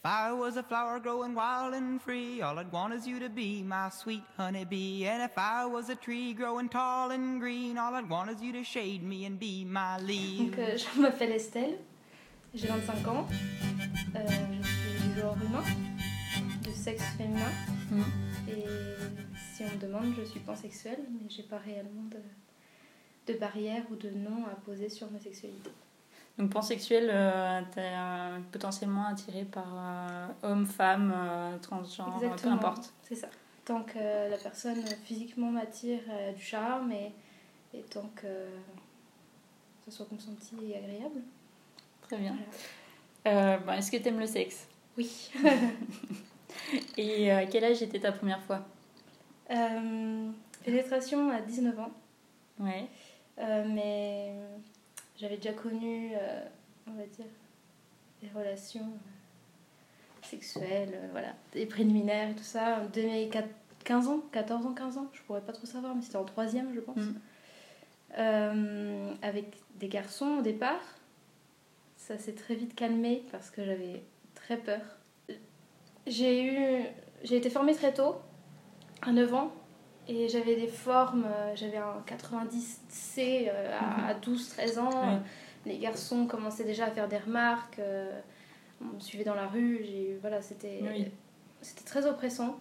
If I was a flower growing wild and free, all I'd want is you to be my sweet honeybee. And if I was a tree growing tall and green, all I'd want is you to shade me and be my leaf. Donc, euh, je m'appelle Estelle, j'ai 25 ans, euh, je suis du genre humain, de sexe féminin. Et si on me demande, je suis pansexuelle, mais j'ai pas réellement de, de barrière ou de nom à poser sur ma sexualité. Donc pansexuel, euh, t'es euh, potentiellement attiré par euh, homme, femme, euh, transgenre, peu importe. c'est ça. Tant que la personne physiquement m'attire, elle a du charme et, et tant que ça soit consenti et agréable. Très bien. Voilà. Bon, Est-ce que t'aimes le sexe? Oui. Et à quel âge était ta première fois? Pénétration à 19 ans. Ouais. Euh, mais j'avais déjà connu, euh, on va dire, des relations euh, sexuelles, euh, voilà, des préliminaires et tout ça, dès mes 4 15 ans, 14 ans, 15 ans, je pourrais pas trop savoir, mais c'était en troisième, je pense. Mm. Euh, avec des garçons au départ. Ça s'est très vite calmé parce que j'avais très peur. J'ai eu, j'ai été formée très tôt, à 9 ans, et j'avais des formes, euh, j'avais un 90C euh, à, à 12-13 ans. Ouais. Les garçons commençaient déjà à faire des remarques, euh, on me suivait dans la rue, voilà, c'était Oui. c'était très oppressant.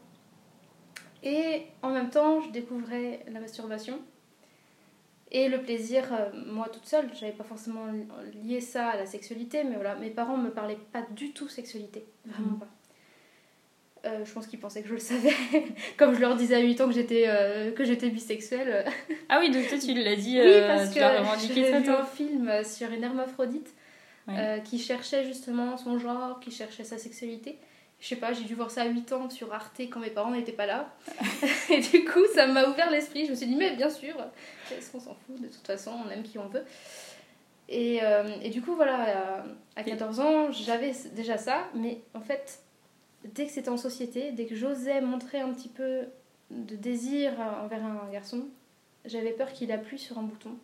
Et en même temps, je découvrais la masturbation et le plaisir, moi toute seule. J'avais pas forcément lié ça à la sexualité, mais voilà, mes parents me parlaient pas du tout sexualité, vraiment Mhm. pas. Euh, je pense qu'ils pensaient que je le savais. Comme je leur disais à 8 ans que j'étais euh, que j'étais bisexuelle. Ah oui, donc toi tu l'as dit, oui, euh, parce tu que l'as revendiqué très vu tôt. un film sur une hermaphrodite euh, qui cherchait justement son genre, qui cherchait sa sexualité. Je sais pas, j'ai dû voir ça à 8 ans sur Arte quand mes parents n'étaient pas là. et du coup, ça m'a ouvert l'esprit. Je me suis dit, mais bien sûr, qu'est-ce qu'on s'en fout De toute façon, on aime qui on veut. Et, euh, et du coup, voilà, à 14 ans, j'avais déjà ça, mais en fait, dès que c'était en société, dès que j'osais montrer un petit peu de désir envers un garçon, j'avais peur qu'il appuie sur un bouton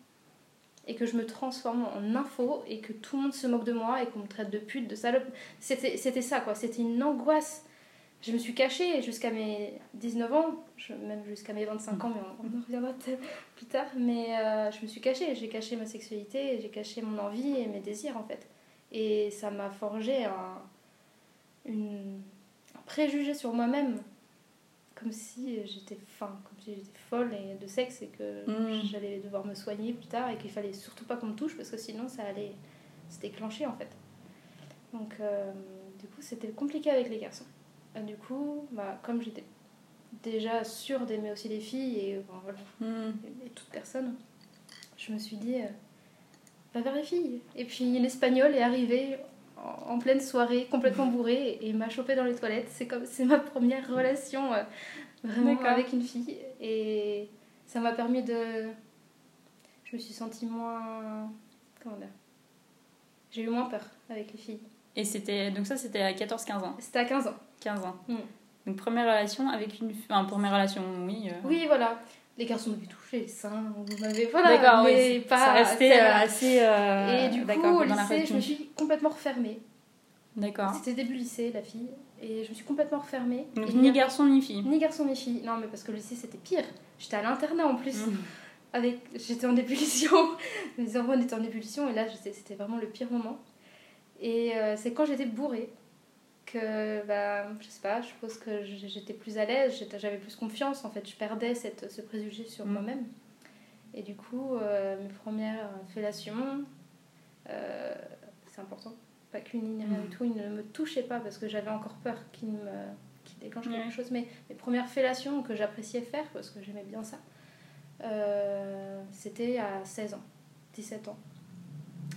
et que je me transforme en info et que tout le monde se moque de moi et qu'on me traite de pute, de salope. C'était ça quoi, c'était une angoisse. Je me suis cachée jusqu'à mes 19 ans, même jusqu'à mes 25 ans, mais on, en reviendra plus tard. Mais euh, je me suis cachée, j'ai caché ma sexualité, j'ai caché mon envie et mes désirs en fait. Et ça m'a forgé un, une, un préjugé sur moi-même, comme si j'étais fin, comme si j'étais folle et de sexe et que Mm. j'allais devoir me soigner plus tard et qu'il fallait surtout pas qu'on me touche parce que sinon ça allait se déclencher en fait. Donc euh, du coup c'était compliqué avec les garçons. Et du coup, bah, comme j'étais déjà sûre d'aimer aussi les filles et bon, voilà, et toute personne, je me suis dit, euh, va vers les filles. Et puis l'espagnol est arrivé en, pleine soirée, complètement bourré, et, m'a chopé dans les toilettes. C'est comme, c'est ma première relation euh, vraiment avec une fille. Et ça m'a permis de... Je me suis sentie moins... Comment dire J'ai eu moins peur avec les filles. Et c'était donc ça c'était à 14-15 ans. C'était à 15 ans. 15 ans. Mm. Donc première relation avec une enfin première relation oui. euh, Oui, voilà. Les garçons m'avaient touché les seins, vous m'avez... Voilà, D'accord, mais pas... ça restait c'est- euh, assez euh, Et du coup, au lycée, je me suis complètement refermée. D'accord. C'était début lycée, la fille. Et je me suis complètement refermée. Donc Et ni garçon ni fille. Ni garçon ni fille. Non, mais parce que le lycée, c'était pire. J'étais à l'internat en plus. Mm. Avec... J'étais en ébullition. Mes hormones étaient en ébullition. Et là, c'était vraiment le pire moment. Et euh, c'est quand j'étais bourrée que, bah, je sais pas, je suppose que j'étais plus à l'aise, j'avais plus confiance. En fait, je perdais cette, ce préjugé sur Mm. moi-même. Et du coup, euh, mes premières fellations, euh, c'est important, pas qu'une ni rien Mm. du tout, il ne me touchait pas parce que j'avais encore peur qu'il me qu'il déclenche Ouais. quelque chose. Mais mes premières fellations que j'appréciais faire parce que j'aimais bien ça, euh, c'était à 16 ans, 17 ans.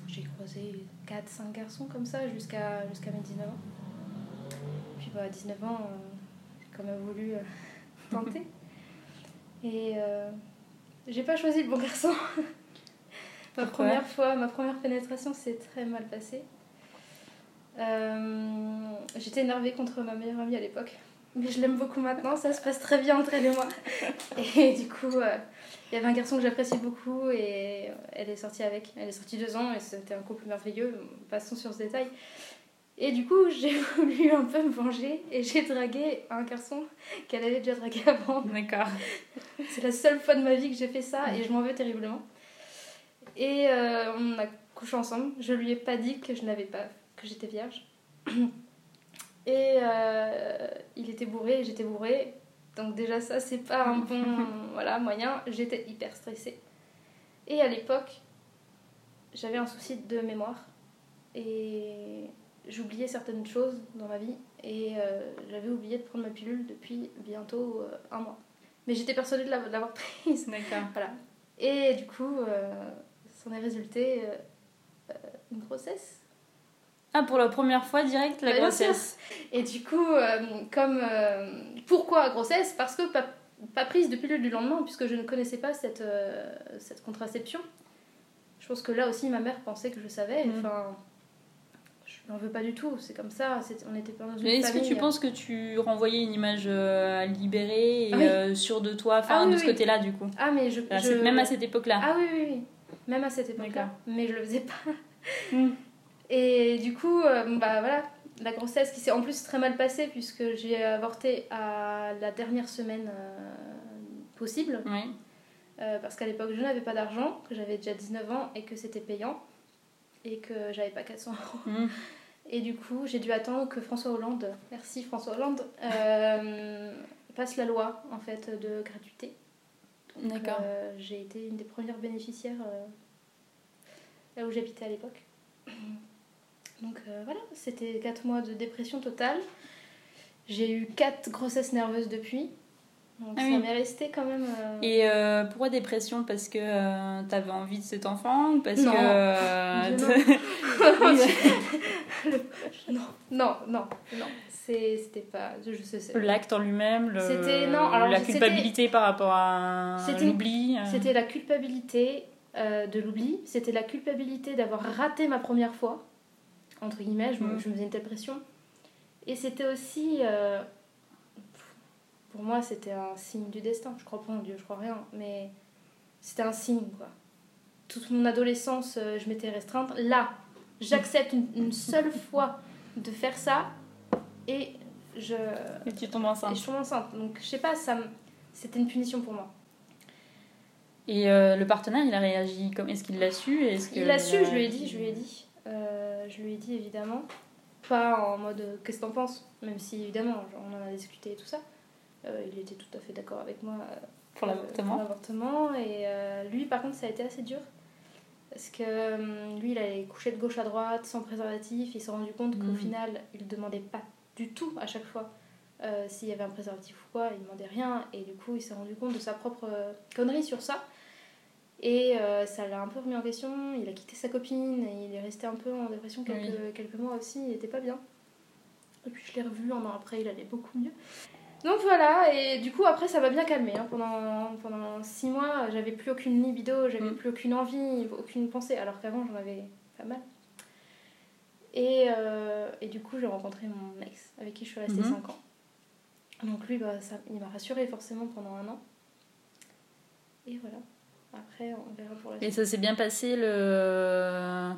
J'ai croisé 4-5 garçons comme ça jusqu'à jusqu'à mes 19 ans. Puis bah, à 19 ans, euh, j'ai quand même voulu euh, tenter. Et euh, j'ai pas choisi le bon garçon. Ma première fois, ma première pénétration s'est très mal passée. Euh, J'étais énervée contre ma meilleure amie à l'époque. Mais je l'aime beaucoup maintenant, ça se passe très bien entre elle et moi. Et du coup, euh, il y avait un garçon que j'appréciais beaucoup et elle est sortie avec. Elle est sortie deux ans et c'était un couple merveilleux. Passons sur ce détail. Et du coup, j'ai voulu un peu me venger et j'ai dragué un garçon qu'elle avait déjà dragué avant. D'accord. C'est la seule fois de ma vie que j'ai fait ça et je m'en veux terriblement. Et euh, on a couché ensemble. Je lui ai pas dit que je n'avais pas, que j'étais vierge. Et euh, il était bourré et j'étais bourrée. Donc déjà ça, c'est pas un bon voilà, moyen. J'étais hyper stressée. Et à l'époque, j'avais un souci de mémoire. Et j'oubliais certaines choses dans ma vie. Et euh, j'avais oublié de prendre ma pilule depuis bientôt euh, un mois. Mais j'étais persuadée de l'avoir prise. D'accord. Voilà. Et du coup, s'en est résulté une grossesse ah, pour la première fois direct, la grossesse. Et du coup, euh, comme. Euh, pourquoi grossesse? Parce que pas, pas, prise de pilule du lendemain, puisque je ne connaissais pas cette, euh, cette contraception. Je pense que là aussi, ma mère pensait que je savais. Mm. Enfin. N'en veux pas du tout, c'est comme ça, on était pas dans une Mais est-ce que tu penses que tu renvoyais une image libérée et ah sûre de toi, enfin ah de ce côté-là du coup? Ah mais je, Même à cette époque-là Ah oui, oui, oui, même à cette époque-là. Mais je le faisais pas. Mm. Et du coup, euh, bah voilà, la grossesse qui s'est en plus très mal passée puisque j'ai avorté à la dernière semaine euh, possible. Euh, parce qu'à l'époque, je n'avais pas d'argent, que j'avais déjà 19 ans et que c'était payant et que j'avais pas 400 euros. Mmh. Et du coup, j'ai dû attendre que François Hollande, merci François Hollande, passe la loi en fait de gratuité. D'accord. j'ai été une des premières bénéficiaires là où j'habitais à l'époque. Donc euh, voilà, c'était 4 mois de dépression totale. J'ai eu 4 grossesses nerveuses depuis. Donc ah ça m'est resté quand même. Euh, Et euh, pourquoi dépression? Parce que t'avais envie de cet enfant ou parce que. non. non, non, non, C'était pas. Je sais, L'acte en lui-même, le... c'était non, alors, la culpabilité par rapport à l'oubli. C'était la culpabilité de l'oubli, c'était la culpabilité d'avoir raté ma première fois entre guillemets, je, me, mm. je me faisais une telle pression. Et c'était aussi, euh, pour moi, c'était un signe du destin. Je crois pas en Dieu, je crois rien, mais c'était un signe, quoi. Toute mon adolescence, euh, je m'étais restreinte. Là, j'accepte une, seule fois de faire ça et je. Et tu tombes enceinte. Et je tombe enceinte. Donc, je sais pas, ça c'était une punition pour moi. Et euh, le partenaire, il a réagi comme Est-ce qu'il l'a su est-ce Il l'a su, je lui ai dit, je lui ai dit. Euh, je lui ai dit évidemment, pas en mode euh, qu'est-ce que t'en penses, même si évidemment on en a discuté et tout ça. Euh, il était tout à fait d'accord avec moi pour l'avortement. Et lui, par contre, ça a été assez dur. Parce que lui, il allait coucher de gauche à droite sans préservatif. Il s'est rendu compte qu'au mm. final, il demandait pas du tout à chaque fois s'il y avait un préservatif ou quoi. Il demandait rien. Et du coup, il s'est rendu compte de sa propre connerie sur ça. Et euh, ça l'a un peu remis en question. Il a quitté sa copine et il est resté un peu en dépression quelques, quelques mois aussi. Il était pas bien. Et puis je l'ai revu un an après, il allait beaucoup mieux. Donc voilà, et du coup après ça m'a bien calmé. Hein. Pendant, pendant six mois, j'avais plus aucune libido, j'avais mm. plus aucune envie, aucune pensée, alors qu'avant j'en avais pas mal. Et, euh, et du coup j'ai rencontré mon ex, avec qui je suis restée 5 mm-hmm. ans. Donc lui, bah, ça, il m'a rassurée forcément pendant un an. Et voilà. Après, on verra pour la suite. Et ça s'est bien passé le.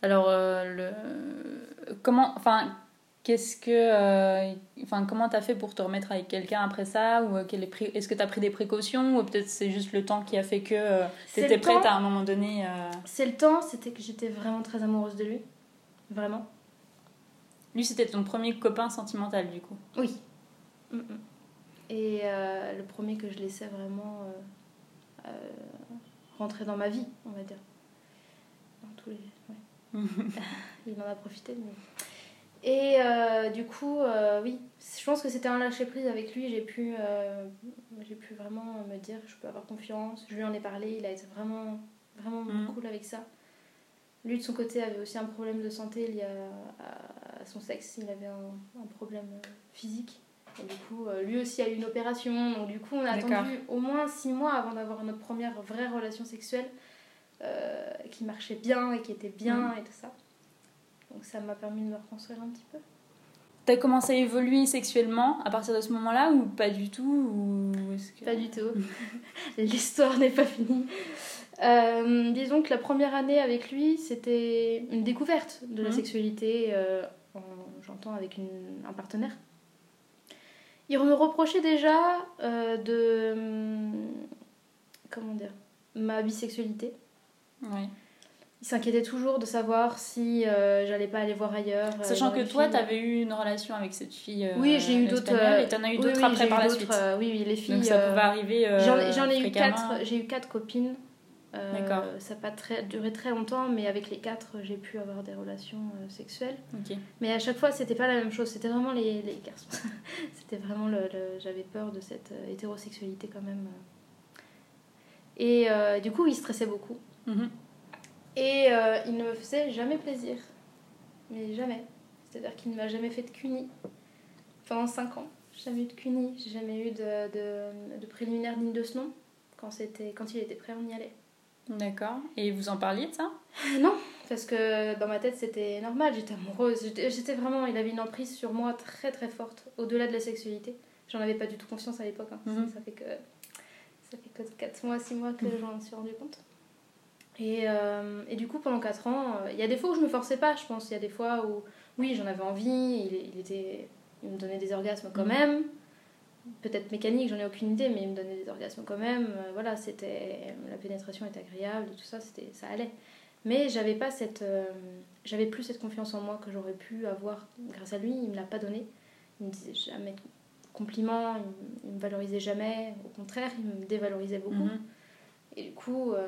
Alors, euh, le. Comment. Enfin. Qu'est-ce que. Euh, enfin, comment t'as fait pour te remettre avec quelqu'un après ça? Ou euh, est... est-ce que t'as pris des précautions? Ou peut-être c'est juste le temps qui a fait que t'étais prête à un moment donné C'est le temps, c'était que j'étais vraiment très amoureuse de lui. Vraiment. Lui, c'était ton premier copain sentimental, du coup? Oui. Mm, mm. Et le premier que je laissais vraiment rentrer dans ma vie, on va dire. Dans tous les... Il en a profité, mais... Et euh, du coup, euh, oui, je pense que c'était un lâcher prise avec lui. J'ai pu, euh, j'ai pu vraiment me dire, je peux avoir confiance. Je lui en ai parlé, il a été vraiment, vraiment mm. cool avec ça. Lui, de son côté, avait aussi un problème de santé lié à, son sexe. Il avait un, un problème physique. Et du coup, lui aussi a eu une opération. Donc, du coup, on a attendu au moins six mois avant d'avoir notre première vraie relation sexuelle. qui marchait bien et qui était bien et tout ça. Donc ça m'a permis de me reconstruire un petit peu. T'as commencé à évoluer sexuellement à partir de ce moment-là ou pas du tout ou est-ce que- Pas du tout. L'histoire n'est pas finie. Euh, disons que la première année avec lui, c'était une découverte de la Mhm. sexualité, euh, en- j'entends avec une- un partenaire. Il me reprochait déjà euh, de. hum, Comment dire Ma bisexualité. Ouais. Il s'inquiétait toujours de savoir si euh, j'allais pas aller voir ailleurs. euh, Sachant que toi, fille. t'avais eu une relation avec cette fille. euh, Oui, j'ai eu d'autres. euh, Et t'en as eu oui, d'autres oui, après par la suite. euh, oui, oui, les filles. Donc ça euh, pouvait arriver. euh, J'en ai- eu quatre, j'ai eu quatre copines. Euh, D'accord. Ça n'a pas très, duré très longtemps, mais avec les quatre, j'ai pu avoir des relations euh, sexuelles. Mais à chaque fois, c'était pas la même chose. C'était vraiment les, les garçons. c'était vraiment le, le- J'avais peur de cette euh, hétérosexualité quand même. Et euh, du coup, il stressait beaucoup. Mhm. Et euh, il ne me faisait jamais plaisir. Mais jamais. C'est-à-dire qu'il ne m'a jamais fait de cuni. Pendant 5 ans, j'ai jamais eu de cuni. J'ai jamais eu de, de, de préliminaire digne de ce nom. Quand, c'était, quand il était prêt, on y allait. D'accord. Et vous en parliez de ça? Non, parce que dans ma tête c'était normal, j'étais amoureuse, j'étais vraiment, il avait une emprise sur moi très très forte, au-delà de la sexualité. J'en avais pas du tout conscience à l'époque, hein. Mhm. ça, ça fait que ça fait que 4 mois, 6 mois que j'en suis rendu compte. Et, euh, et du coup pendant 4 ans, euh, il y a des fois où je me forçais pas, je pense, il y a des fois où oui j'en avais envie, il, il était, il me donnait des orgasmes quand Mhm. même. Peut-être mécanique, j'en ai aucune idée, mais il me donnait des orgasmes quand même. Euh, voilà, c'était la pénétration était agréable, tout ça, c'était ça allait. Mais j'avais pas cette, j'avais plus cette confiance en moi que j'aurais pu avoir grâce à lui. Il me l'a pas donné. Il me disait jamais de compliments, il, il me valorisait jamais. Au contraire, il me dévalorisait beaucoup. Mhm. Et du coup, euh,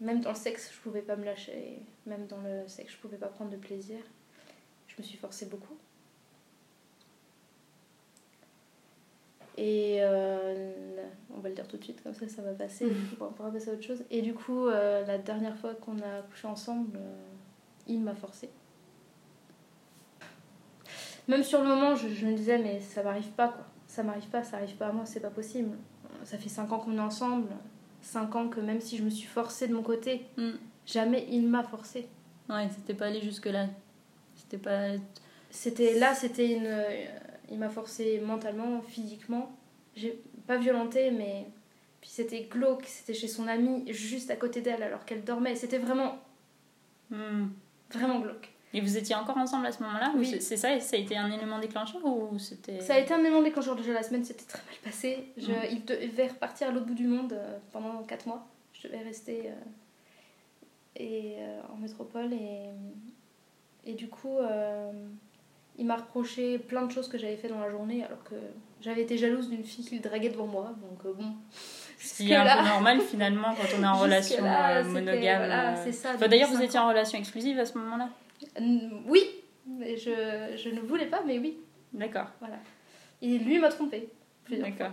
même dans le sexe, je pouvais pas me lâcher. Même dans le sexe, je pouvais pas prendre de plaisir. Je me suis forcée beaucoup. Et euh, on va le dire tout de suite, comme ça, ça va passer. puis On pourra passer à autre chose. Et du coup, euh, la dernière fois qu'on a couché ensemble, euh, il m'a forcée. Même sur le moment, je, je me disais, mais ça m'arrive pas, quoi. Ça m'arrive pas, ça arrive pas à moi, c'est pas possible. Ça fait 5 ans qu'on est ensemble. 5 ans que même si je me suis forcée de mon côté, Mm. jamais il m'a forcée. Ouais, c'était pas allé jusque-là. C'était pas. C'était là, c'était une. euh, il m'a forcé mentalement, physiquement. J'ai pas violenté, mais puis c'était glauque. C'était chez son amie, juste à côté d'elle, alors qu'elle dormait. C'était vraiment, Hmm. vraiment glauque. Et vous étiez encore ensemble à ce moment-là ou Oui. c'est- ça, ça a été un élément déclencheur ou c'était. Ça a été un élément déclencheur déjà la semaine, c'était très mal passé. Je, Mhm. Il devait repartir à l'autre bout du monde euh, pendant 4 mois. Je devais rester euh, et, euh, en métropole et, et du coup, euh, il m'a reproché plein de choses que j'avais fait dans la journée alors que j'avais été jalouse d'une fille qu'il draguait devant moi. Donc bon. Ce qui est un peu normal finalement quand on est en relation monogame. voilà, c'est ça, Enfin, depuis D'ailleurs, vous étiez en relation exclusive à ce moment-là Oui, mais je, je ne voulais pas, mais oui. D'accord, Et lui m'a fois. d'accord.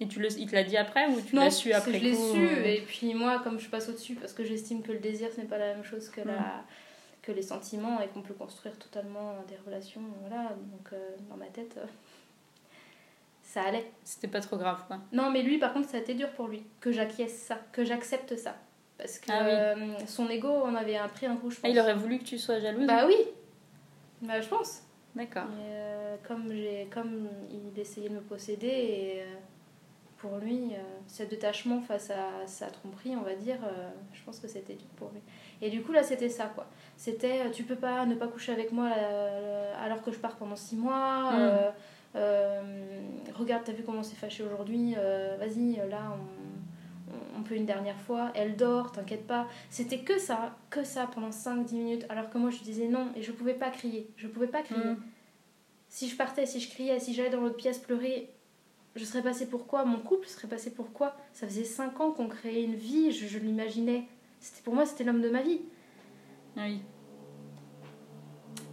Et tu le, il te l'a dit après ou tu l'as su après je l'ai coup, su euh, et puis moi comme je passe au-dessus parce que j'estime que le désir ce n'est pas la même chose que, la, que les sentiments et qu'on peut construire totalement des relations voilà donc euh, dans ma tête euh, ça allait C'était pas trop grave quoi. non mais lui par contre ça a été dur pour lui que j'acquiesce ça que j'accepte ça parce que Ah oui. euh, son ego on avait un pris un coup je pense Ah, il aurait voulu que tu sois jalouse bah oui bah je pense D'accord. Euh, comme, j'ai, comme il essayait de me posséder, et euh, pour lui, euh, ce détachement face à sa tromperie, on va dire, euh, je pense que c'était dur pour lui. Et du coup, là, c'était ça, quoi. C'était, tu peux pas ne pas coucher avec moi alors que je pars pendant six mois. Mm. euh, euh, regarde, t'as vu comment c'est fâché aujourd'hui, vas-y, là, on, on peut une dernière fois, elle dort, t'inquiète pas. C'était que ça, que ça pendant 5-10 minutes, alors que moi je disais non, et je pouvais pas crier, je pouvais pas crier. Mm. Si je partais, si je criais, si j'allais dans l'autre pièce pleurer, je serais passée pour quoi? Mon couple serait passé pour quoi? Ça faisait 5 ans qu'on créait une vie, je, je l'imaginais. C'était Pour moi, c'était l'homme de ma vie. Oui.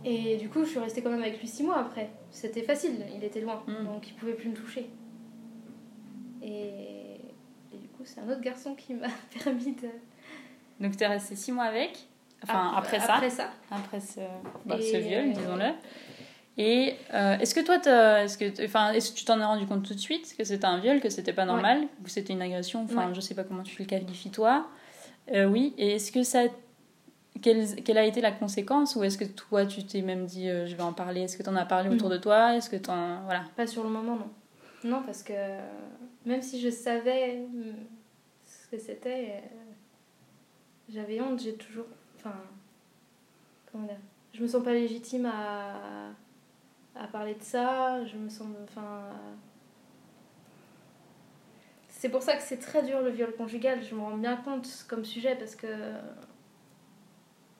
Et du coup, je suis restée quand même avec lui 6 mois après. C'était facile, il était loin, Mm. donc il pouvait plus me toucher. Et, coup, c'est un autre garçon qui m'a permis de. Donc t'es resté six mois avec Enfin, Ap- après ça Après ça. après ce, bah, ce viol, disons-le. Et euh, est-ce que toi, est-ce que, enfin, est-ce que tu t'en es rendu compte tout de suite que c'était un viol, que c'était pas normal, que c'était une agression, enfin, Ouais. je sais pas comment tu le qualifies toi. Euh, oui, et est-ce que ça. Quelle, quelle a été la conséquence? Ou est-ce que toi, tu t'es même dit, euh, je vais en parler? Est-ce que tu en as parlé autour Non. de toi? Est-ce que tu Voilà. Pas sur le moment, non. Non, parce que même si je savais mm, ce que c'était, euh, j'avais honte, j'ai toujours. Enfin. Comment dire Je me sens pas légitime à, à parler de ça, je me sens. Enfin. C'est pour ça que c'est très dur le viol conjugal, je me rends bien compte comme sujet parce que.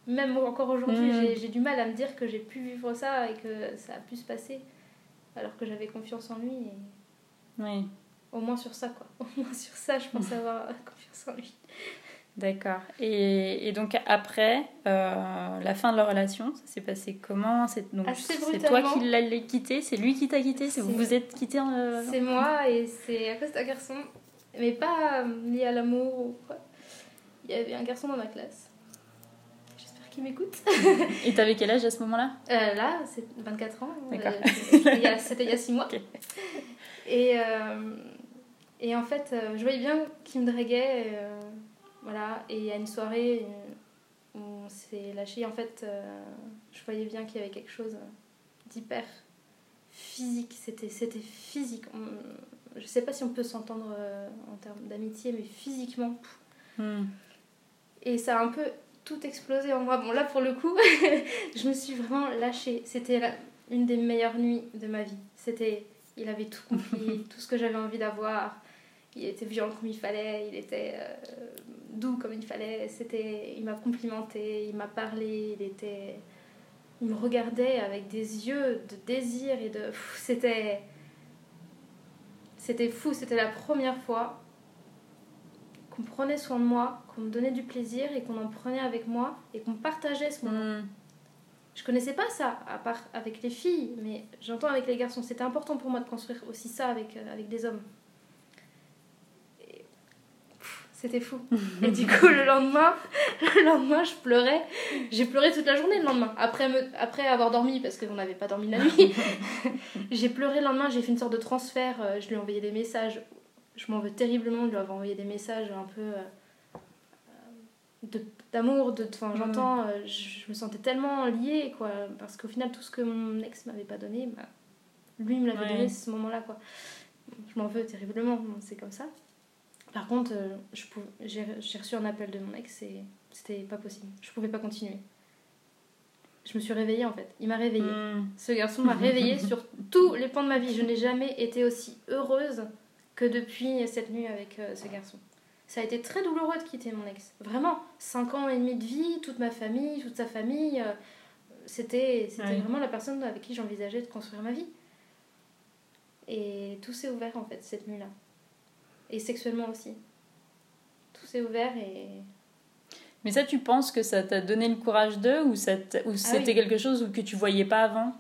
Même encore aujourd'hui, Mhm. j'ai- j'ai du mal à me dire que j'ai pu vivre ça et que ça a pu se passer alors que j'avais confiance en lui et Oui, au moins sur ça quoi. Au moins sur ça je pense avoir confiance en lui. D'accord. Et, et donc, après euh, la fin de leur relation, ça s'est passé comment? C'est toi qui l'as quitté? C'est lui qui t'a quitté? C'est vous vous êtes quitté euh, c'est moi et c'est à cause d'un garçon. Mais pas euh, lié à l'amour ou quoi. Il y avait un garçon dans ma classe. J'espère qu'il m'écoute. Et t'avais quel âge à ce moment-là? Euh, là c'est 24 ans. D'accord. C'était il y a- c'était il y a 6 mois. Ok. Et euh, et en fait euh, je voyais bien qu'il me draguait euh, voilà et il y a une soirée où on s'est lâché. En fait je voyais bien qu'il y avait quelque chose d'hyper physique. C'était physique. On- je sais pas si on peut s'entendre en termes d'amitié mais physiquement. Hmm. et ça a un peu tout explosé en moi. Bon là pour le coup je me suis vraiment lâchée. C'était une des meilleures nuits de ma vie. C'était il avait tout compris tout ce que j'avais envie d'avoir. Il était violent comme il fallait il était euh, doux comme il fallait. C'était il m'a complimenté il m'a parlé il était il me regardait avec des yeux de désir et de c'était c'était fou. C'était la première fois qu'on prenait soin de moi qu'on me donnait du plaisir et qu'on en prenait avec moi et qu'on partageait ce moment. Hmm. Je connaissais pas ça, à part avec les filles, mais j'entends avec les garçons. C'était important pour moi de construire aussi ça avec, euh, avec des hommes. C'était fou. Et du coup, le lendemain, le lendemain, je pleurais. J'ai pleuré toute la journée le lendemain. Après, me, après avoir dormi, parce qu'on n'avait pas dormi la nuit, j'ai pleuré le lendemain. J'ai fait une sorte de transfert. euh, Je lui ai envoyé des messages. Je m'en veux terriblement de lui avoir envoyé des messages un peu. euh, d'amour de enfin j'entends euh, je, me sentais tellement liée quoi parce qu'au final tout ce que mon ex m'avait pas donné bah, lui me l'avait Ouais. donné ce moment là quoi je m'en veux terriblement c'est comme ça par contre euh, je j'ai j'ai reçu un appel de mon ex et c'était pas possible je pouvais pas continuer je me suis réveillée en fait il m'a réveillée Hmm. ce garçon m'a réveillée sur tous les plans de ma vie. Je n'ai jamais été aussi heureuse que depuis cette nuit avec euh, ce garçon. Ça a été très douloureux de quitter mon ex. Vraiment. Cinq ans et demi de vie, toute ma famille, toute sa famille. euh, C'était c'était vraiment la personne avec qui j'envisageais de construire ma vie. Et tout s'est ouvert en fait cette nuit-là. Et sexuellement aussi. Tout s'est ouvert et Mais ça, tu penses que ça t'a donné le courage d'eux ou, ça ou c'était Ah oui. quelque chose que tu voyais pas avant?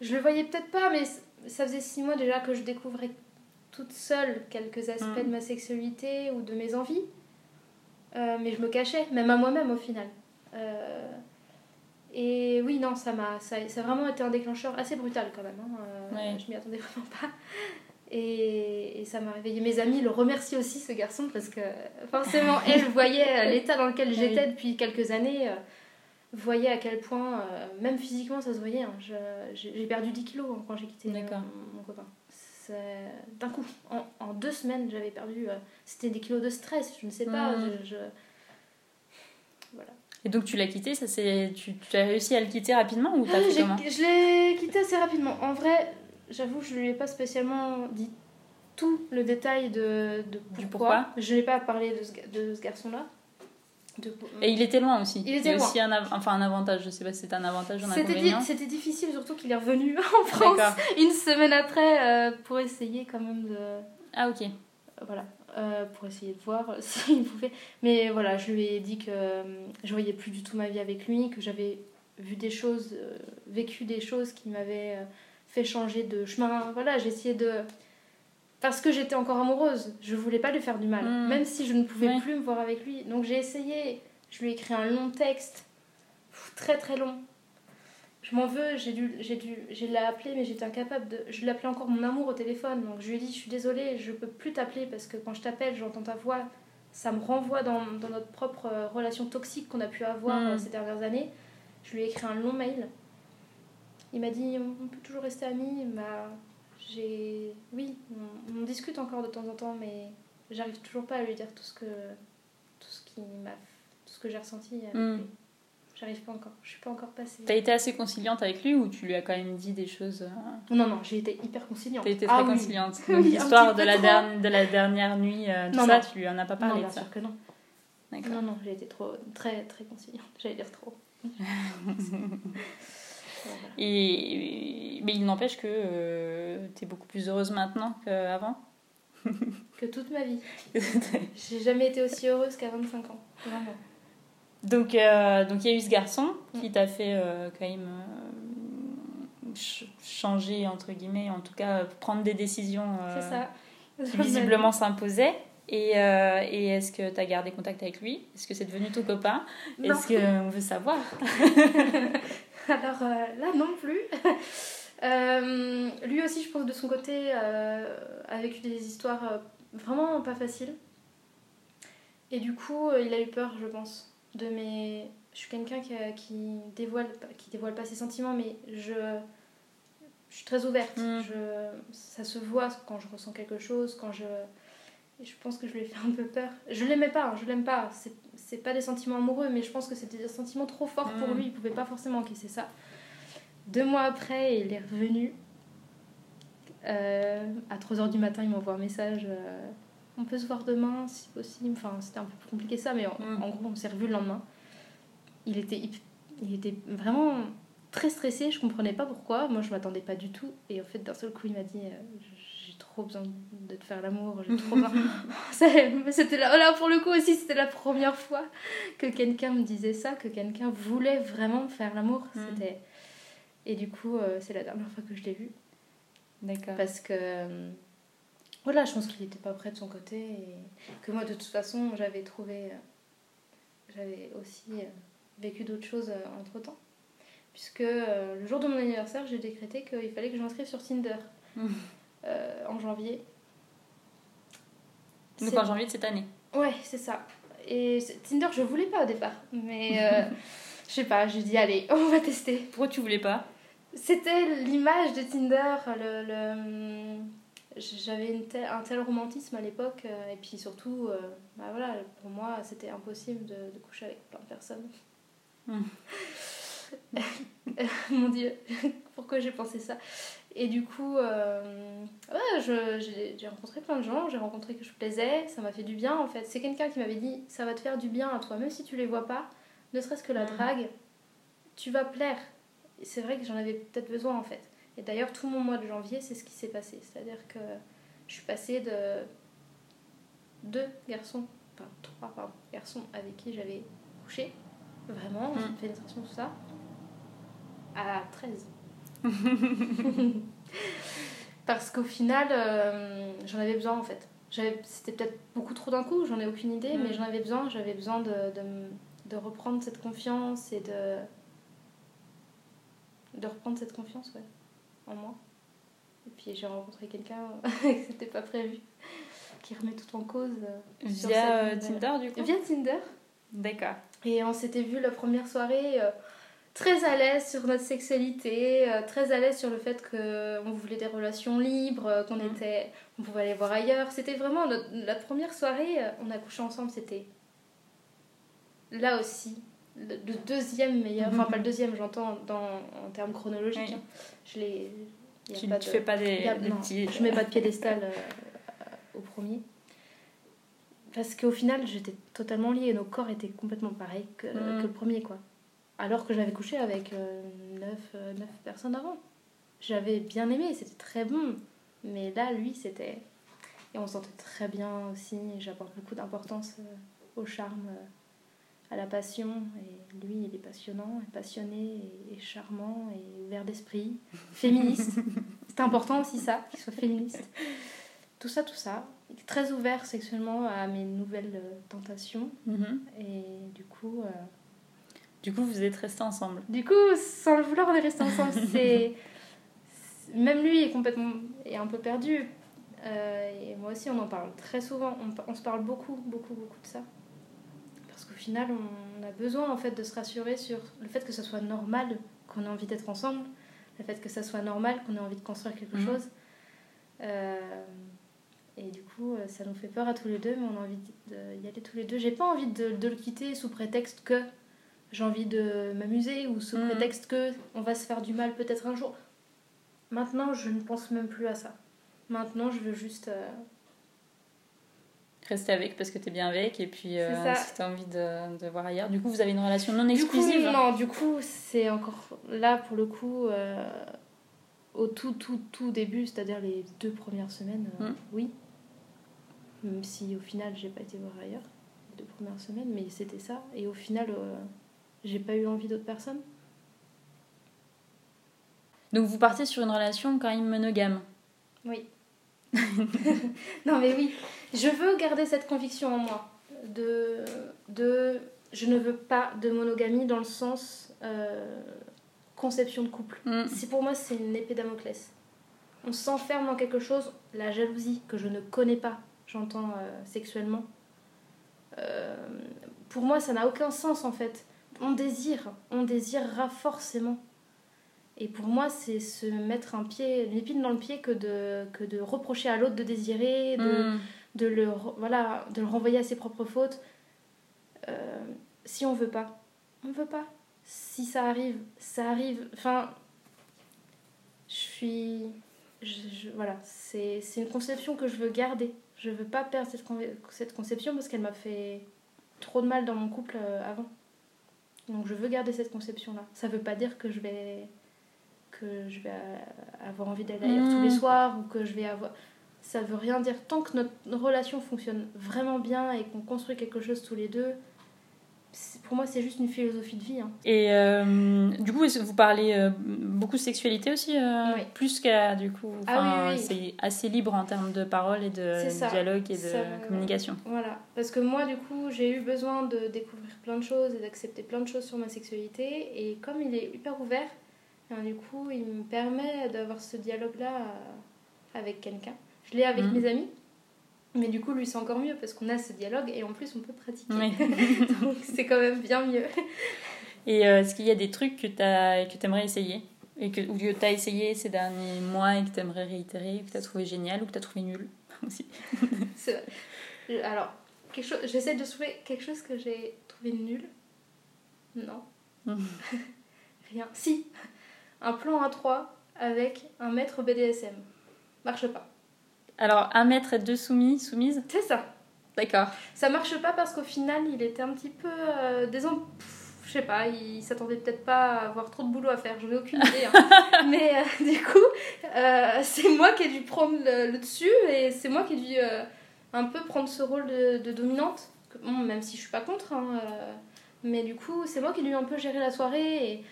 Je le voyais peut-être pas, mais ça faisait six mois déjà que je découvrais toute seule quelques aspects Mm. de ma sexualité ou de mes envies. Euh, mais je me cachais, même à moi-même au final. Euh, et oui, non, ça m'a, ça, ça a vraiment été un déclencheur assez brutal quand même. hein. Euh, Ouais. Je m'y attendais vraiment pas. Et, et ça m'a réveillé. Mes amis le remercient aussi, ce garçon, parce que forcément, elles voyaient l'état dans lequel j'étais depuis quelques années. euh, voyaient à quel point, euh, même physiquement, ça se voyait. hein. Je- J'ai perdu 10 kilos hein, quand j'ai quitté euh, mon, mon copain. D'un coup, en, en deux semaines, j'avais perdu. euh, C'était des kilos de stress, je ne sais pas. Je- je- Voilà. Et donc tu l'as quitté, ça c'est tu, tu as réussi à le quitter rapidement ou t'as Ah, fait j'ai- comment je l'ai quitté assez rapidement. En vrai, j'avoue, je lui ai pas spécialement dit tout le détail de, de pourquoi. Du pourquoi. Je n'ai pas parlé de ce, ga- de ce garçon-là. De- Et il était loin aussi. Il était loin. aussi un, av- enfin, un avantage, je sais pas si c'est un avantage ou un C'était di- inconvénient. c'était difficile, surtout qu'il est revenu en France une semaine après euh, pour essayer quand même de. Ah ok. Voilà, euh, pour essayer de voir s'il pouvait. Mais voilà, je lui ai dit que euh, je voyais plus du tout ma vie avec lui, que j'avais vu des choses, euh, vécu des choses qui m'avaient euh, fait changer de chemin. Voilà, j'ai essayé de. Parce que j'étais encore amoureuse, je voulais pas lui faire du mal, Mm. même si je ne pouvais plus me voir avec lui. Donc j'ai essayé, je lui ai écrit un long texte, pff, très très long. Je m'en veux, j'ai dû, j'ai dû, j'ai l'ai appelé, mais j'étais incapable de. Je l'appelais encore mon amour au téléphone, donc je lui ai dit, je suis désolée, je peux plus t'appeler parce que quand je t'appelle, j'entends ta voix, ça me renvoie dans, dans notre propre euh, relation toxique qu'on a pu avoir Mm. euh, ces dernières années. Je lui ai écrit un long mail. Il m'a dit on peut toujours rester amis. Bah, j'ai. Oui, on, on discute encore de temps en temps, mais j'arrive toujours pas à lui dire tout ce que. tout ce qui m'a. tout ce que j'ai ressenti avec Mm. lui. J'arrive pas encore. Je suis pas encore passée. T'as été assez conciliante avec lui ou tu lui as quand même dit des choses euh, Non, non, j'ai été hyper conciliante. T'as été Ah très conciliante. Oui, Donc, L'histoire de la, dernière, de la dernière nuit, euh, tout Non, ça, non. tu lui en as pas Non, parlé bien de ça. sûr que non. D'accord. Non, non, j'ai été trop, très, très conciliante. J'allais dire trop. Et, mais il n'empêche que euh, t'es beaucoup plus heureuse maintenant qu'avant. Que toute ma vie. J'ai jamais été aussi heureuse qu'à 25 ans. Vraiment. Donc, euh, donc il y a eu ce garçon qui Mm. t'a fait euh, quand même euh, ch- changer, entre guillemets, en tout cas prendre des décisions ça. qui visiblement s'imposaient. Et, euh, et est-ce que tu as gardé contact avec lui? Est-ce que c'est devenu ton copain? Est-ce qu'on veut savoir? Alors euh, là non plus. Euh, lui aussi, je pense de son côté, euh, a vécu des histoires vraiment pas faciles. Et du coup, il a eu peur, je pense, de mes. Je suis quelqu'un qui, qui dévoile, pas- qui dévoile pas ses sentiments, mais je, je suis très ouverte. Mm. Je, ça se voit quand je ressens quelque chose, quand je. Et je pense que je lui ai fait un peu peur. Je l'aimais pas, hein, je l'aime pas. C'est, pas des sentiments amoureux, mais je pense que c'était des sentiments trop forts pour Mm. lui. Il pouvait pas forcément encaisser ça. Deux mois après, il est revenu. Euh, à 3h du matin, il m'envoie un message. euh, on peut se voir demain, si possible. Enfin, c'était un peu plus compliqué ça, mais en, Mm. en gros, on s'est revu le lendemain. Il était, il était vraiment très stressé. Je comprenais pas pourquoi. Moi, je m'attendais pas du tout. Et en fait, d'un seul coup, il m'a dit euh, trop besoin de te faire l'amour. J'ai trop besoin. Ça, c'était là, là, pour le coup aussi, c'était la première fois que quelqu'un me disait ça, que quelqu'un voulait vraiment me faire l'amour. Mm. C'était. Et du coup, euh, c'est la dernière fois que je l'ai vu. D'accord. Parce que. euh, voilà, je pense qu'il n'était pas prêt de son côté. Et que moi, de toute façon, j'avais trouvé. euh, J'avais aussi vécu d'autres choses entre temps. Puisque le jour de mon anniversaire, j'ai décrété qu'il fallait que je m'inscrive sur Tinder Mhm. Euh, en janvier. Donc en janvier de cette année. Ouais, c'est ça. Et Tinder, je voulais pas au départ. Mais euh, je sais pas, j'ai dit, allez, on va tester. Pourquoi tu voulais pas? C'était l'image de Tinder, le, le- j'avais telle- un tel romantisme à l'époque, euh, et puis surtout, euh, bah voilà, pour moi, c'était impossible de, de coucher avec plein de personnes. Hmm. Mon Dieu, pourquoi j'ai pensé ça? Et du coup, euh, ouais, j'ai rencontré plein de gens, j'ai rencontré que je plaisais, ça m'a fait du bien en fait. C'est quelqu'un qui m'avait dit, ça va te faire du bien à toi, même si tu les vois pas, ne serait-ce que la drague, tu vas plaire. C'est vrai que j'en avais peut-être besoin en fait. Et d'ailleurs, tout mon mois de janvier, c'est ce qui s'est passé. C'est-à-dire que je suis passée de deux garçons, enfin trois pardon, garçons avec qui j'avais couché, vraiment, Mm. pénétration, tout ça, à 13. Parce qu'au final, euh, j'en avais besoin en fait. C'était peut-être beaucoup trop d'un coup, j'en ai aucune idée, Mm. mais j'en avais besoin. J'avais besoin de, de, reprendre cette confiance et de. de reprendre cette confiance, ouais, en moi. Et puis j'ai rencontré quelqu'un que c'était pas prévu, qui remet tout en cause. euh, Via cette euh, Tinder du coup? Via Tinder. D'accord. Et on s'était vu la première soirée euh, très à l'aise sur notre sexualité, euh, très à l'aise sur le fait qu'on voulait des relations libres, euh, qu'on Mhm. était, on pouvait aller voir ailleurs. C'était vraiment notre- la première soirée, euh, on a couché ensemble, c'était là aussi le, le deuxième meilleur, enfin pas le deuxième, j'entends dans, en termes chronologiques. Oui. hein. Je l'ai. Tu ne de- fais pas des, y a- des non, petits. je mets pas de piédestal euh, au premier. Parce qu'au final, j'étais totalement liée. Nos corps étaient complètement pareils que, Mm. que le premier, quoi. Alors que j'avais couché avec euh, neuf, euh, neuf personnes avant. J'avais bien aimé, c'était très bon. Mais là, lui, c'était... Et on se sentait très bien aussi. J'apporte beaucoup d'importance euh, au charme, euh, à la passion. Et lui, il est passionnant, et passionné, et, et charmant, et ouvert d'esprit, féministe. C'est important aussi ça, qu'il soit féministe. Tout ça, tout ça. Il est très ouvert sexuellement à mes nouvelles tentations. Mhm. Et du coup, Du coup, vous êtes restés ensemble. du coup, sans le vouloir, on est restés ensemble. C'est c'est- même lui est complètement est un peu perdu. Euh, et moi aussi, on en parle très souvent. On, on se parle beaucoup, beaucoup, beaucoup de ça. Parce qu'au final, on a besoin en fait de se rassurer sur le fait que ce soit normal qu'on ait envie d'être ensemble, le fait que ça soit normal qu'on ait envie de construire quelque Mhm. chose. Euh, et du coup, euh, ça nous fait peur à tous les deux, mais on a envie d'y aller tous les deux. J'ai pas envie de, de le quitter sous prétexte que j'ai envie de m'amuser ou sous Mhm. prétexte que on va se faire du mal peut-être un jour. Maintenant, je ne pense même plus à ça. Maintenant, je veux juste. euh, Rester avec parce que t'es bien avec et puis euh, si t'as envie de, de voir ailleurs. Du coup, vous avez une relation non Du exclusive. coup, non, du coup, c'est encore là pour le coup, euh, au tout, tout, tout début, c'est-à-dire les deux premières semaines, euh, Mm. oui. Même si au final, j'ai pas été voir ailleurs, les deux premières semaines, mais c'était ça. Et au final, j'ai pas eu envie d'autres personnes. Donc vous partez sur une relation quand même monogame. Oui. non, mais oui. Je veux garder cette conviction en moi. De, de je ne veux pas de monogamie dans le sens euh, conception de couple. Mm. C'est pour moi, c'est une épée Damoclès. On s'enferme dans quelque chose, la jalousie que je ne connais pas, j'entends euh, sexuellement. Euh, pour moi, ça n'a aucun sens en fait. On désire, on désirera forcément. Et pour moi, c'est se mettre un pied, une épine dans le pied que de, que de reprocher à l'autre de désirer, de, Mm. de, le, re- voilà, de le renvoyer à ses propres fautes. Euh, si on veut pas, on veut pas. Si ça arrive, ça arrive. Enfin, je suis. je- je- voilà, c'est une conception que je veux garder. Je veux pas perdre cette, cette conception parce qu'elle m'a fait trop de mal dans mon couple euh, avant. Donc je veux garder cette conception-là. Ça veut pas dire que je vais que je vais avoir envie d'aller ailleurs tous les Mm. soirs ou que je vais avoir ça veut rien dire tant que notre relation fonctionne vraiment bien et qu'on construit quelque chose tous les deux pour moi c'est juste une philosophie de vie hein. Et euh, du coup, vous parlez euh, beaucoup de sexualité aussi euh, Oui. Plus qu'à du coup. Ah oui. C'est assez libre en termes de parole et de dialogue et de Ça- communication. Voilà, parce que moi du coup j'ai eu besoin de découvrir plein de choses et d'accepter plein de choses sur ma sexualité et comme il est hyper ouvert, hein, du coup il me permet d'avoir ce dialogue là avec quelqu'un. Je l'ai avec Mhm. mes amis, mais du coup lui c'est encore mieux parce qu'on a ce dialogue et en plus on peut pratiquer. Oui. Donc c'est quand même bien mieux. Et euh, est-ce qu'il y a des trucs que tu aimerais essayer? Et que, Ou que tu as essayé ces derniers mois et que tu aimerais réitérer, que tu as trouvé génial ou que tu as trouvé nul? Aussi C'est vrai. Je- Alors, quelque chose, j'essaie de trouver quelque chose que j'ai trouvé nul. Non. Rien. Si. Un plan A3 avec un maître BDSM. Marche pas. Alors, un maître et deux soumis, soumises C'est ça. D'accord. Ça marche pas parce qu'au final, il était un petit peu euh, Je sais pas, il s'attendait peut-être pas à avoir trop de boulot à faire, j'en ai aucune idée. hein. Mais euh, du coup, euh, c'est moi qui ai dû prendre le, le dessus et c'est moi qui ai dû euh, un peu prendre ce rôle de, de dominante. Bon, même si je suis pas contre, hein, mais du coup, c'est moi qui ai dû un peu gérer la soirée et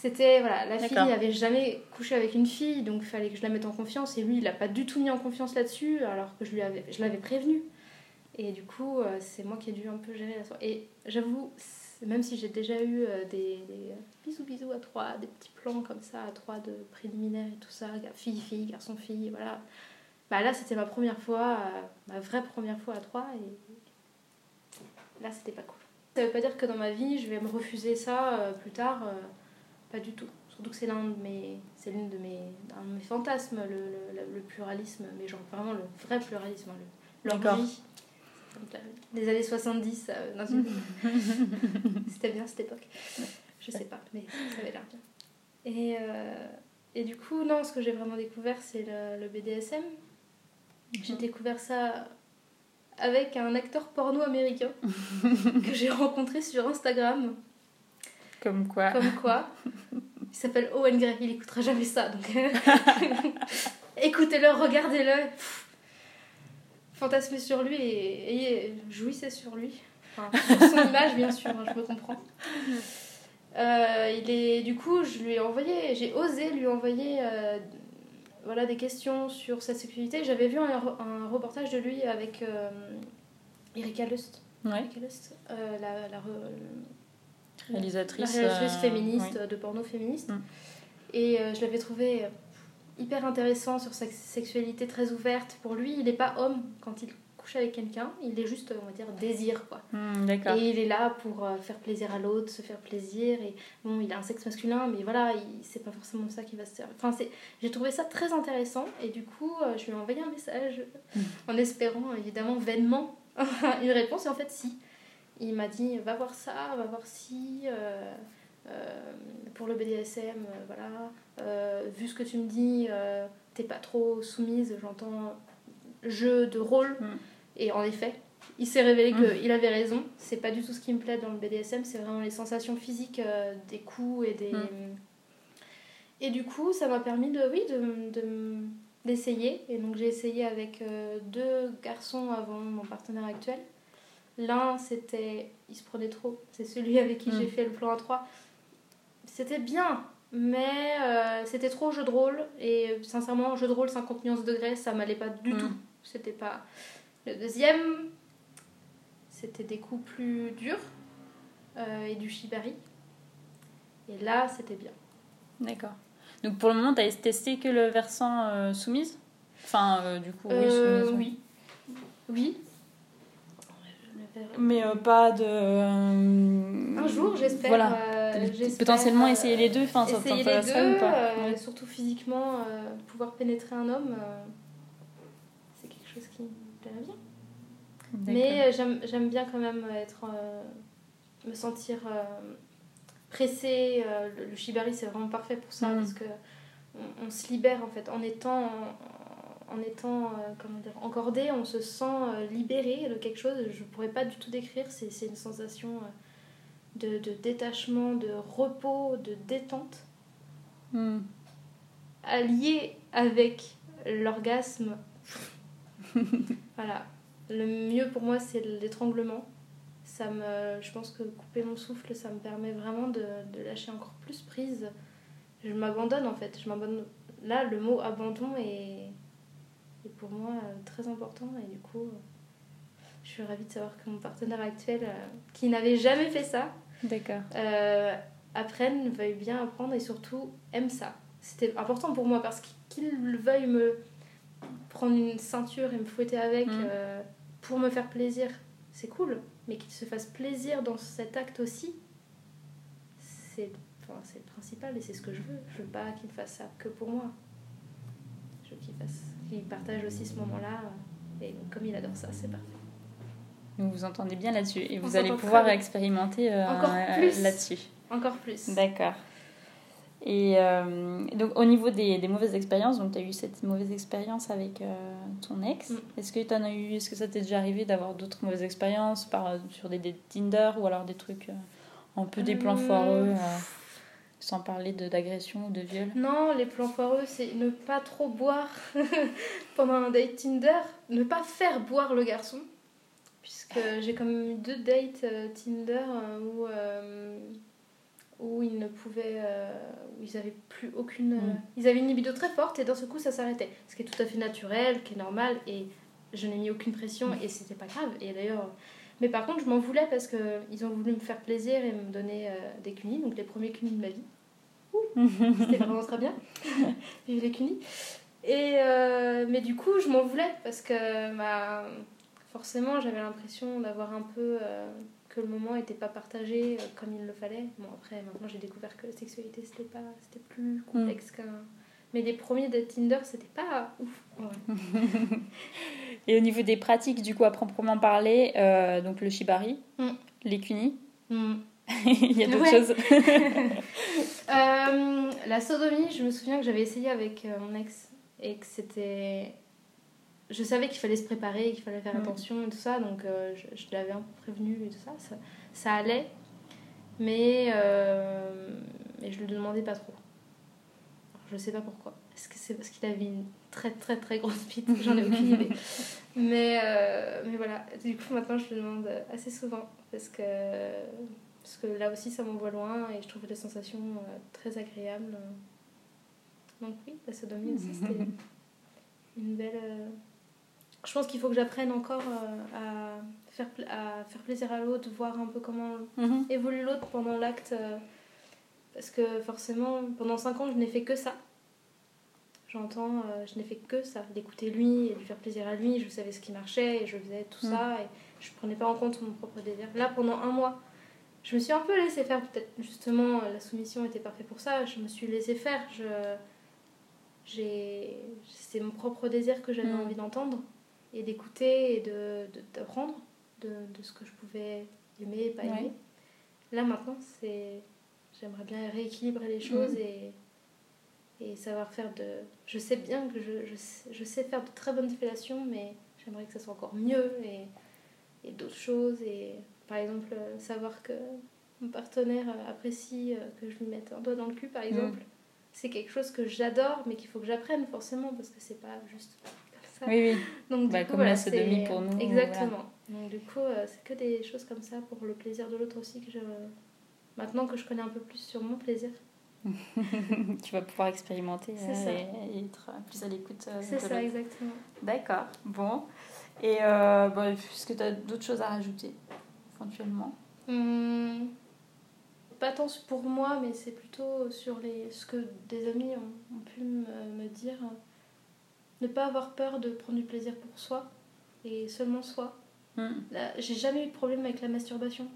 c'était voilà, la fille n'avait jamais couché avec une fille, donc il fallait que je la mette en confiance et lui, il a pas du tout mis en confiance là-dessus alors que je lui avais, je l'avais prévenu. Et du coup, euh, c'est moi qui ai dû un peu gérer la soirée. Et j'avoue, même si j'ai déjà eu euh, des, des bisous bisous à trois, des petits plans comme ça à trois de préliminaires et tout ça, fille fille, garçon fille, voilà. Bah là, c'était ma première fois, euh, ma vraie première fois à trois et là, c'était pas cool. Ça veut pas dire que dans ma vie, je vais me refuser ça euh, plus tard, euh, pas du tout. Surtout que c'est l'un de mes, c'est l'une de mes, un de mes fantasmes, le, le, le pluralisme, mais genre vraiment le vrai pluralisme, le l'orgie. Les années 70, euh, dans une... c'était bien cette époque. Je sais pas, mais ça avait l'air bien. Et, euh, et du coup, non, ce que j'ai vraiment découvert, c'est le, le BDSM. J'ai découvert ça avec un acteur porno américain que j'ai rencontré sur Instagram. Comme quoi. Comme quoi, il s'appelle Owen Gray, il écoutera jamais ça, donc écoutez-le, regardez-le, fantasmez sur lui et, jouissez sur lui. Enfin, sur son image, bien sûr, hein, je me comprends. Euh, il est, du coup, je lui ai envoyé, j'ai osé lui envoyer euh, voilà, des questions sur sa sexualité. J'avais vu un, re- un reportage de lui avec euh, Erika Lust. Ouais. Erika Lust, la, la Réalisatrice. la réalisatrice euh, féministe, oui. de porno féministe. Mm. Et euh, je l'avais trouvé euh, hyper intéressant sur sa sexualité très ouverte. Pour lui, il n'est pas homme quand il couche avec quelqu'un, il est juste, on va dire, désir, quoi. D'accord. Et il est là pour faire plaisir à l'autre, se faire plaisir. Et bon, il a un sexe masculin, mais voilà, il- c'est pas forcément ça qui va se faire. Enfin, j'ai trouvé ça très intéressant. Et du coup, je lui ai envoyé un message en espérant, évidemment, vainement, une réponse. Et en fait, si. Il m'a dit va voir ça, va voir si. euh, euh, pour le BDSM, euh, voilà. Vu ce que tu me dis, t'es pas trop soumise, j'entends jeu de rôle. Mm. Et en effet, il s'est révélé Mm. qu'il avait raison. C'est pas du tout ce qui me plaît dans le BDSM, c'est vraiment les sensations physiques euh, des coups et des. Mm. Et du coup, ça m'a permis de, oui, de, de- d'essayer. Et donc j'ai essayé avec euh, deux garçons avant mon partenaire actuel. L'un, c'était. Il se prenait trop. C'est celui avec qui Mm. j'ai fait le plan à 3. C'était bien, mais euh, c'était trop jeu de rôle. Et euh, sincèrement, jeu de rôle 50 nuances degrés, ça m'allait pas du Mm. tout. C'était pas. Le deuxième, c'était des coups plus durs euh, et du shibari. Et là, c'était bien. D'accord. Donc pour le moment, tu as testé que le versant euh, soumise? Enfin, du coup, oui, soumise. oui. Oui. Mais euh, pas de. euh, Un jour, j'espère. Voilà. euh, Potentiellement essayer les deux, enfin, ça essayer les deux, ou pas Ouais. surtout physiquement, pouvoir pénétrer un homme, c'est quelque chose qui me plairait bien. Mais j'aime bien quand même être. me sentir pressée. le, shibari, c'est vraiment parfait pour ça Mm. parce que on, on se libère en fait. En étant, en, étant euh, comment dire, encordé, on se sent euh, libéré de quelque chose. Je pourrais pas du tout décrire. C'est c'est une sensation euh, de, de détachement, de repos, de détente Hmm. allié avec l'orgasme. voilà. Le mieux pour moi, c'est l'étranglement. Ça me, je pense que couper mon souffle, ça me permet vraiment de, de lâcher encore plus prise. Je m'abandonne en fait. Je m'abandonne. Là, le mot abandon est, est pour moi euh, très important et du coup, euh, je suis ravie de savoir que mon partenaire actuel, euh, qui n'avait jamais fait ça, D'accord. apprenne, veuille bien apprendre et surtout aime ça. C'était important pour moi parce qu'il veuille me prendre une ceinture et me fouetter avec Mm. euh, pour me faire plaisir, c'est cool. Mais qu'il se fasse plaisir dans cet acte aussi, c'est enfin, c'est le principal et c'est ce que je veux. Je veux pas qu'il fasse ça que pour moi. Je veux qu'il fasse, qu'il partage aussi ce moment-là. Et comme il adore ça, c'est parfait. Donc vous entendez bien là-dessus et On vous allez pouvoir expérimenter euh, Encore euh, plus. là-dessus. Encore plus. D'accord. Et euh, donc au niveau des, des mauvaises expériences, donc tu as eu cette mauvaise expérience avec euh, ton ex. Mm. Est-ce que t'en as eu est-ce que ça t'est déjà arrivé d'avoir d'autres mauvaises expériences par sur des, des Tinder ou alors des trucs un peu des plans foireux sans parler de d'agression ou de viol Non, les plans foireux, c'est ne pas trop boire pendant un date Tinder, ne pas faire boire le garçon. Puisque j'ai quand même eu deux dates euh, Tinder euh, où, euh, où ils ne pouvaient. euh, où ils avaient plus aucune. Mm. Ils avaient une libido très forte et d'un seul coup ça s'arrêtait. Ce qui est tout à fait naturel, qui est normal et je n'ai mis aucune pression et c'était pas grave. Et d'ailleurs. Mais par contre, je m'en voulais parce qu'ils ont voulu me faire plaisir et me donner euh, des cunis, donc les premiers cunis de ma vie. C'était vraiment très bien. Vive les cunis. Et euh, mais du coup, je m'en voulais parce que bah, forcément, j'avais l'impression d'avoir un peu euh, que le moment n'était pas partagé comme il le fallait. Bon, après, maintenant, j'ai découvert que la sexualité, c'était pas, c'était plus complexe qu'un. Mais les premiers de Tinder, c'était pas ouf. Ouais. Et au niveau des pratiques, du coup, à proprement parler, euh, donc le shibari, Mm. les kunis, Hmm. il y a d'autres Ouais. choses. Euh, la sodomie, je me souviens que j'avais essayé avec euh, mon ex et que c'était. Je savais qu'il fallait se préparer, qu'il fallait faire Mm. attention et tout ça, donc euh, je, je l'avais un peu prévenu et tout ça. Ça, ça allait, mais, mais je le demandais pas trop. Je sais pas pourquoi. Est-ce que c'est parce qu'il avait une très très très grosse bite J'en ai aucune idée. Mais, euh, mais voilà, du coup maintenant je le demande assez souvent parce que, parce que là aussi ça m'envoie loin et je trouve les sensations euh, très agréables. Donc oui, la sodomie aussi c'était une belle... euh, Je pense qu'il faut que j'apprenne encore à, faire, à faire plaisir à l'autre, voir un peu comment Mhm. évolue l'autre pendant l'acte. Parce que forcément, pendant 5 ans, je n'ai fait que ça. J'entends, euh, je n'ai fait que ça, d'écouter lui et de lui faire plaisir à lui. Je savais ce qui marchait et je faisais tout Mm. ça et je prenais pas en compte mon propre désir. Là, pendant un mois, je me suis un peu laissé faire. Peut-être justement, la soumission était parfaite pour ça. Je me suis laissé faire. Je, j'ai, c'est mon propre désir que j'avais Mm. envie d'entendre et d'écouter et de, de- d'apprendre de, de ce que je pouvais aimer et pas Ouais. aimer. Là maintenant, c'est j'aimerais bien rééquilibrer les choses Mm. et, et savoir faire de. Je sais bien que je, je, sais, je sais faire de très bonnes fellations, mais j'aimerais que ça soit encore mieux et, et d'autres choses. Et par exemple, euh, savoir que mon partenaire euh, apprécie euh, que je lui mette un doigt dans le cul, par exemple, c'est quelque chose que j'adore, mais qu'il faut que j'apprenne forcément parce que c'est pas juste comme ça. Oui, oui. Donc, du Bah, coup, comme voilà, la sodomie pour nous, Exactement. Donc, du coup, c'est que des choses comme ça pour le plaisir de l'autre aussi que je. Maintenant que je connais un peu plus sur mon plaisir. Tu vas pouvoir expérimenter euh, ça. et, et être plus à l'écoute. euh, C'est ça, exactement. D'accord, bon. Et euh, bon, est-ce que tu as d'autres choses à rajouter, éventuellement? Hum, pas tant pour moi, mais c'est plutôt sur les, ce que des amis ont, ont pu me, me dire. Ne pas avoir peur de prendre du plaisir pour soi et seulement soi. Là, J'ai jamais eu de problème avec la masturbation.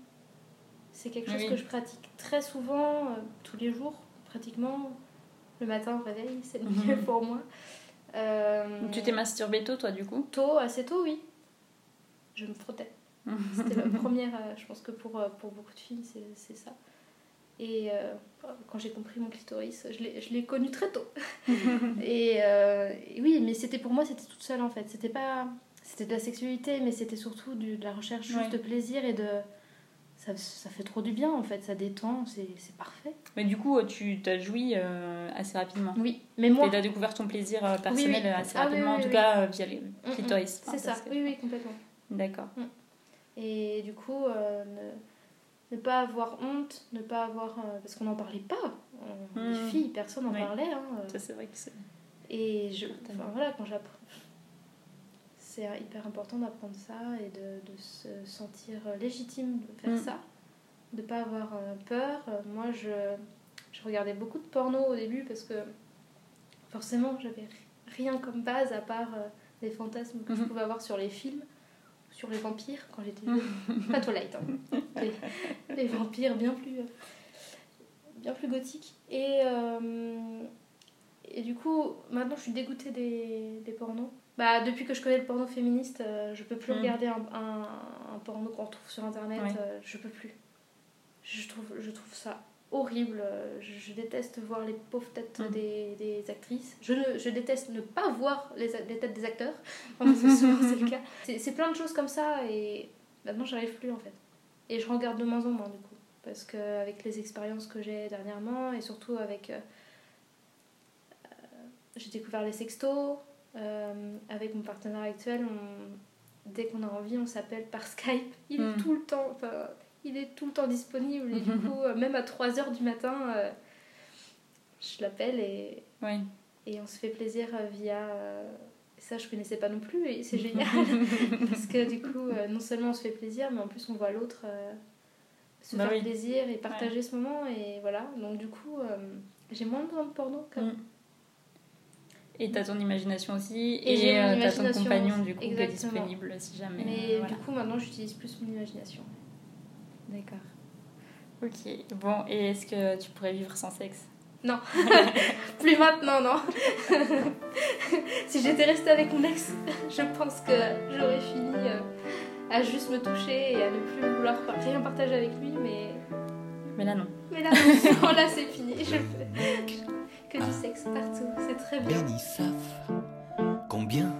C'est quelque chose Oui. que je pratique très souvent, tous les jours, pratiquement. Le matin au réveil, c'est le mieux Mhm. pour moi. Euh, Tu t'es masturbé tôt, toi, du coup Tôt, assez tôt, oui. Je me frottais. C'était la première, euh, je pense que pour, euh, pour beaucoup de filles, c'est c'est ça. Et euh, quand j'ai compris mon clitoris, je l'ai- je l'ai connu très tôt. et, euh, et oui, mais c'était pour moi, c'était toute seule en fait. C'était pas. C'était de la sexualité, mais c'était surtout du- de la recherche juste Ouais. de plaisir et de. Ça, ça fait trop du bien en fait, ça détend, c'est parfait. Mais du coup, tu t'as joui euh, assez rapidement. Oui, mais moi. Et t'as découvert ton plaisir euh, personnel oui. assez Ah rapidement, oui, en tout cas euh, via les Mm, mm. clitoris. Enfin, C'est ça, que- oui, oui, complètement. D'accord. Et du coup, euh, ne, ne pas avoir honte, ne pas avoir. euh, parce qu'on n'en parlait pas. Les Mm. filles, personne n'en parlait. hein, euh. Ça, c'est vrai que c'est. Et je, enfin, voilà, quand j'apprends. C'est hyper important d'apprendre ça et de, de se sentir légitime de faire Mm. ça, de pas avoir euh, peur. Euh, Moi, je, je regardais beaucoup de porno au début parce que forcément, j'avais ri- rien comme base à part euh, les fantasmes que je Mhm. pouvais avoir sur les films, sur les vampires quand j'étais pas Twilight, hein. les, les vampires bien plus, euh, bien plus gothiques. Et, euh, et du coup, maintenant, je suis dégoûtée des, des pornos. Bah, depuis que je connais le porno féministe, euh, je peux plus Mm. regarder un, un, un porno qu'on retrouve sur internet. Euh, je peux plus. Je trouve, je trouve ça horrible. euh, Je, je déteste voir les pauvres têtes Mm. des, des actrices. Je, ne, je déteste ne pas voir les, les têtes des acteurs. Enfin, parce que souvent, c'est le cas. C'est c'est plein de choses comme ça et maintenant, j'arrive plus en fait. Et je regarde de moins en moins du coup. Parce qu'avec les expériences que j'ai dernièrement et surtout avec. euh, euh, j'ai découvert les sextos. Euh, avec mon partenaire actuel, on- dès qu'on a envie, on s'appelle par Skype. Il est Mm. tout le temps. Enfin, il est tout le temps disponible et du coup, euh, même à 3h du matin, euh, je l'appelle et, Oui. et on se fait plaisir via. ça, je connaissais pas non plus et c'est génial parce que du coup, non seulement on se fait plaisir, mais en plus on voit l'autre euh, se Bah faire oui. plaisir et partager ce moment et voilà. Donc du coup, j'ai moins besoin de porno comme. Mm. Et t'as ton imagination aussi. Et Et, euh, t'as ton compagnon, du coup, qui est disponible si jamais. Mais euh, voilà. du coup, maintenant, j'utilise plus mon imagination. D'accord. Ok. Bon, et est-ce que tu pourrais vivre sans sexe? Non, plus maintenant, non. si j'étais restée avec mon ex, je pense que j'aurais fini euh, à juste me toucher et à ne plus vouloir rien partager avec lui, mais, Mais là, non. mais là, non, là c'est fini. Je fais que du sexe partout, c'est très bien. Bénissaf, combien